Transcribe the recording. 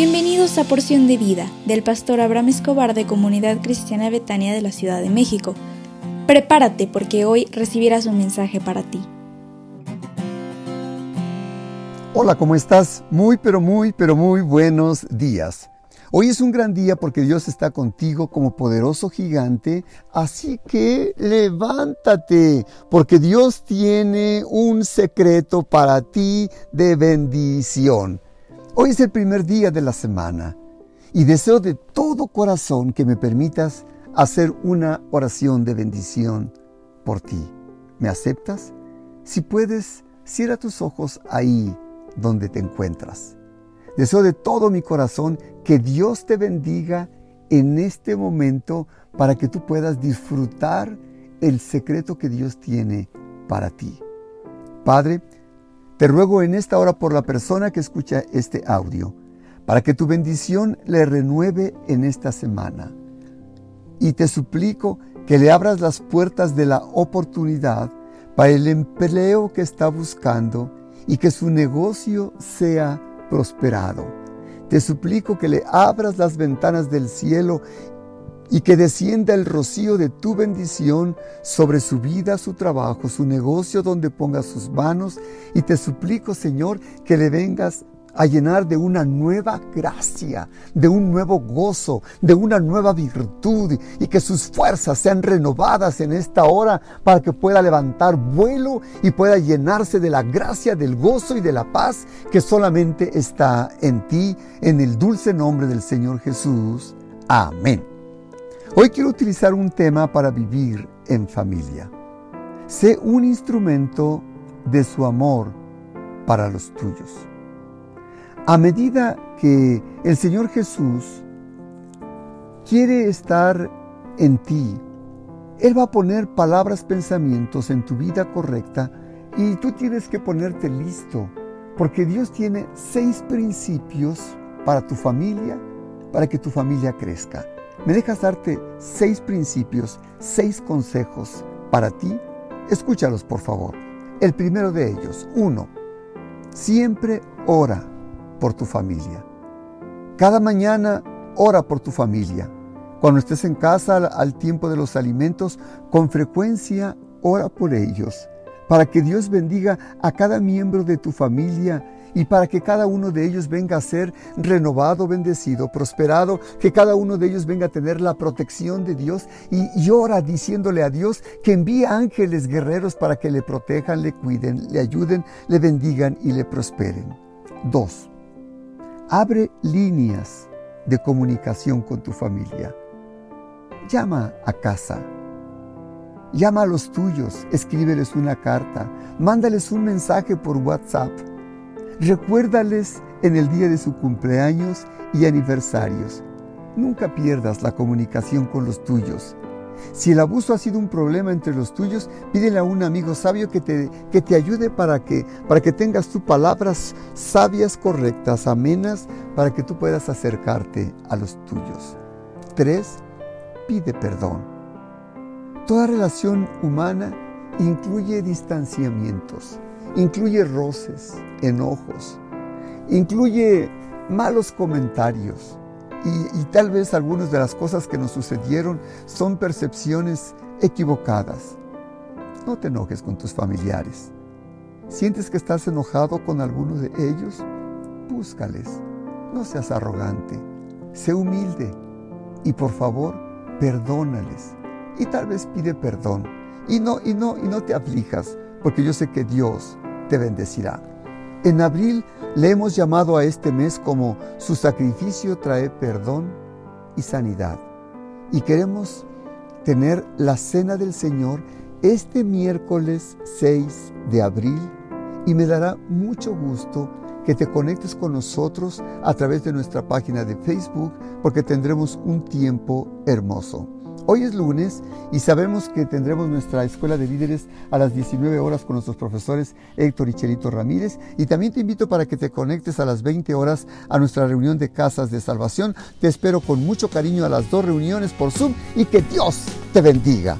Bienvenidos a Porción de Vida del pastor Abraham Escobar de Comunidad Cristiana Betania de la Ciudad de México. Prepárate porque hoy recibirás un mensaje para ti. Hola, ¿cómo estás? Muy, pero muy, pero muy buenos días. Hoy es un gran día porque Dios está contigo como poderoso gigante, así que levántate, porque Dios tiene un secreto para ti de bendición. Hoy es el primer día de la semana y deseo de todo corazón que me permitas hacer una oración de bendición por ti. ¿Me aceptas? Si puedes, cierra tus ojos ahí donde te encuentras. Deseo de todo mi corazón que Dios te bendiga en este momento para que tú puedas disfrutar el secreto que Dios tiene para ti. Padre, te ruego en esta hora por la persona que escucha este audio, para que tu bendición le renueve en esta semana. Y te suplico que le abras las puertas de la oportunidad para el empleo que está buscando y que su negocio sea prosperado. Te suplico que le abras las ventanas del cielo y que descienda el rocío de tu bendición sobre su vida, su trabajo, su negocio donde ponga sus manos. Y te suplico, Señor, que le vengas a llenar de una nueva gracia, de un nuevo gozo, de una nueva virtud y que sus fuerzas sean renovadas en esta hora para que pueda levantar vuelo y pueda llenarse de la gracia, del gozo y de la paz que solamente está en ti, en el dulce nombre del Señor Jesús. Amén. Hoy quiero utilizar un tema para vivir en familia. Sé un instrumento de su amor para los tuyos. A medida que el Señor Jesús quiere estar en ti, Él va a poner palabras, pensamientos en tu vida correcta y tú tienes que ponerte listo, porque Dios tiene seis principios para tu familia, para que tu familia crezca. ¿Me dejas darte seis principios, seis consejos para ti? Escúchalos, por favor. El primero de ellos, uno, siempre ora por tu familia. Cada mañana ora por tu familia. Cuando estés en casa al, tiempo de los alimentos, con frecuencia ora por ellos, para que Dios bendiga a cada miembro de tu familia y para que cada uno de ellos venga a ser renovado, bendecido, prosperado, que cada uno de ellos venga a tener la protección de Dios y llora diciéndole a Dios que envíe ángeles guerreros para que le protejan, le cuiden, le ayuden, le bendigan y le prosperen. Dos, abre líneas de comunicación con tu familia. Llama a casa. Llama a los tuyos, escríbeles una carta, mándales un mensaje por WhatsApp Recuérdales en el día de su cumpleaños y aniversarios. Nunca pierdas la comunicación con los tuyos. Si el abuso ha sido un problema entre los tuyos, pídele a un amigo sabio que te, que te ayude para que, para que tengas tus palabras sabias, correctas, amenas, para que tú puedas acercarte a los tuyos. 3. Pide perdón. Toda relación humana incluye distanciamientos incluye roces, enojos, incluye malos comentarios y, tal vez algunas de las cosas que nos sucedieron son percepciones equivocadas. No te enojes con tus familiares. ¿Sientes que estás enojado con alguno de ellos? Búscales. No seas arrogante. Sé humilde. Y por favor, perdónales. Y tal vez pide perdón. Y no, y no, y no te aflijas, porque yo sé que Dios te bendecirá. En abril le hemos llamado a este mes como su sacrificio trae perdón y sanidad. Y queremos tener la cena del Señor este miércoles 6 de abril y me dará mucho gusto que te conectes con nosotros a través de nuestra página de Facebook porque tendremos un tiempo hermoso. Hoy es lunes y sabemos que tendremos nuestra escuela de líderes a las 19 horas con nuestros profesores Héctor y Chelito Ramírez. Y también te invito para que te conectes a las 20 horas a nuestra reunión de casas de salvación. Te espero con mucho cariño a las dos reuniones por Zoom y que Dios te bendiga.